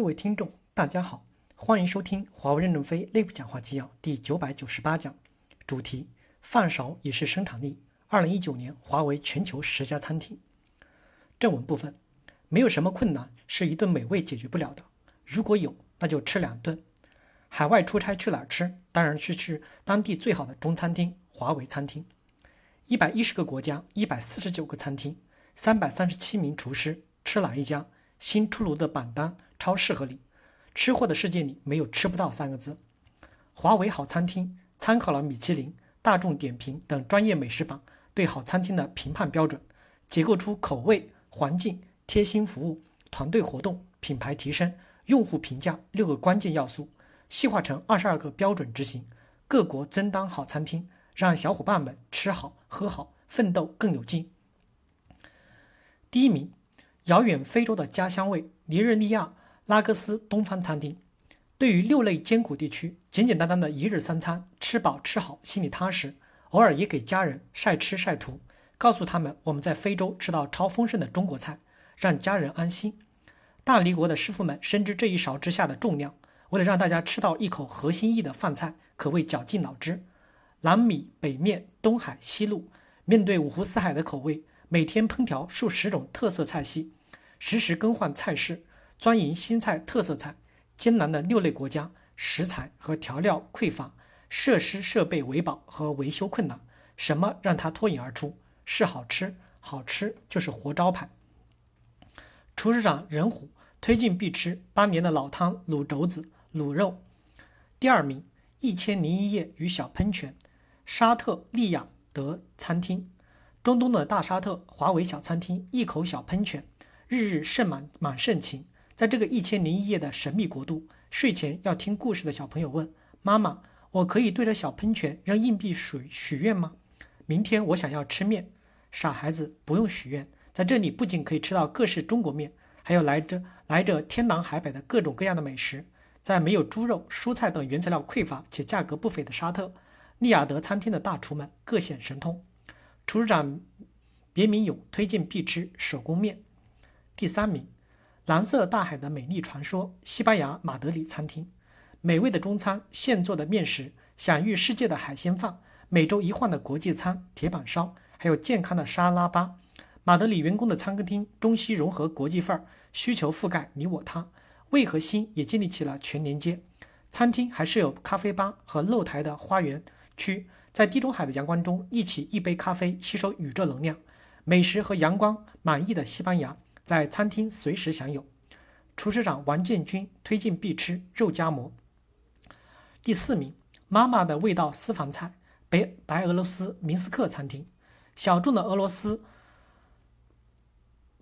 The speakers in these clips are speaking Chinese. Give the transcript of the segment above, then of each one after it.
各位听众，大家好，欢迎收听华为任正非内部讲话纪要第九百九十八讲，主题：饭少也是生产力。二零一九年华为全球十家餐厅。正文部分：没有什么困难是一顿美味解决不了的，如果有，那就吃两顿。海外出差去哪儿吃？当然去吃当地最好的中餐厅——华为餐厅。一百一十个国家，一百四十九个餐厅，三百三十七名厨师，吃哪一家？新出炉的榜单超适合你。吃货的世界里没有吃不到三个字。华为好餐厅参考了米其林、大众点评等专业美食榜对好餐厅的评判标准，结构出口味、环境、贴心服务、团队活动、品牌提升、用户评价六个关键要素，细化成二十二个标准执行。各国争当好餐厅，让小伙伴们吃好喝好，奋斗更有劲。第一名。遥远非洲的家乡味，尼日利亚拉各斯东方餐厅。对于六类艰苦地区，简简单单的一日三餐，吃饱吃好，心里踏实。偶尔也给家人晒吃晒图，告诉他们我们在非洲吃到超丰盛的中国菜，让家人安心。大理国的师傅们深知这一勺之下的重量，为了让大家吃到一口合心意的饭菜，可谓绞尽脑汁。南米北面，东海西路，面对五湖四海的口味，每天烹调数十种特色菜系。实时更换菜式，专营新菜特色菜。艰难的六类国家，食材和调料匮乏，设施设备维保和维修困难，什么让它脱颖而出？是好吃，好吃就是活招牌。厨师长任虎推荐必吃八年的老汤卤肘子、卤肉。第二名，一千零一夜与小喷泉，沙特利雅得餐厅，中东的大沙特华为小餐厅，一口小喷泉。日日盛满满盛情，在这个一千零一夜的神秘国度，睡前要听故事的小朋友问妈妈：“我可以对着小喷泉扔硬币许许愿吗？”明天我想要吃面，傻孩子不用许愿，在这里不仅可以吃到各式中国面，还有来着来着天南海北的各种各样的美食。在没有猪肉、蔬菜等原材料匮乏且价格不菲的沙特，利雅得餐厅的大厨们各显神通。厨师长别名勇推荐必吃手工面。第三名，蓝色大海的美丽传说，西班牙马德里餐厅，美味的中餐，现做的面食，享誉世界的海鲜饭，每周一换的国际餐，铁板烧，还有健康的沙拉吧。马德里员工的餐厅中西融合国际范儿，需求覆盖你我他。胃和心也建立起了全连接，餐厅还设有咖啡吧和露台的花园区，在地中海的阳光中，一起一杯咖啡，吸收宇宙能量。美食和阳光满意的西班牙。在餐厅随时享有。厨师长王建军推荐必吃肉夹馍。第四名，妈妈的味道私房菜，北白俄罗斯明斯克餐厅，小众的俄罗斯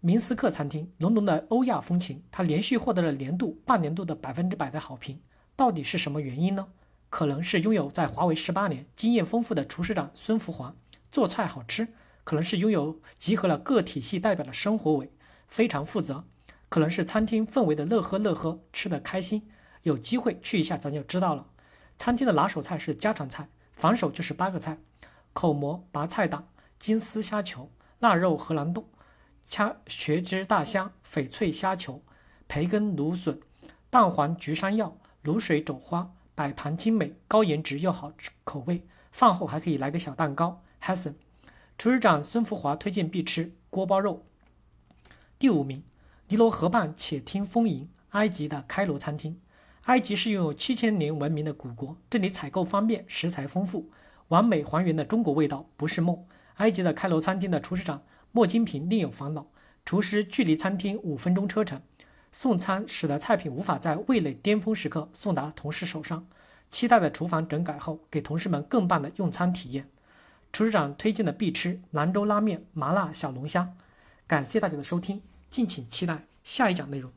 明斯克餐厅，浓浓的欧亚风情，它连续获得了年度、半年度的百分之百的好评。到底是什么原因呢？可能是拥有在华为十八年经验丰富的厨师长孙福华做菜好吃，可能是拥有集合了各体系代表的生活伟。非常负责，可能是餐厅氛围的乐呵乐呵，吃得开心。有机会去一下，咱就知道了。餐厅的拿手菜是家常菜，防守就是八个菜：口蘑白菜胆、金丝虾球、腊肉荷兰豆、掐血汁大虾、翡翠虾球、培根芦笋、蛋黄菊山药、卤水肘花，摆盘精美，高颜值又好吃口味。饭后还可以来个小蛋糕。Hassan，厨师长孙福华推荐必吃锅包肉。第五名，尼罗河畔且听风吟，埃及的开罗餐厅。埃及是拥有七千年文明的古国，这里采购方便，食材丰富，完美还原的中国味道不是梦。埃及的开罗餐厅的厨师长莫金平另有烦恼，厨师距离餐厅五分钟车程，送餐使得菜品无法在味蕾巅峰时刻送达同事手上。期待的厨房整改后，给同事们更棒的用餐体验。厨师长推荐的必吃兰州拉面麻辣小龙虾。感谢大家的收听，敬请期待下一讲内容。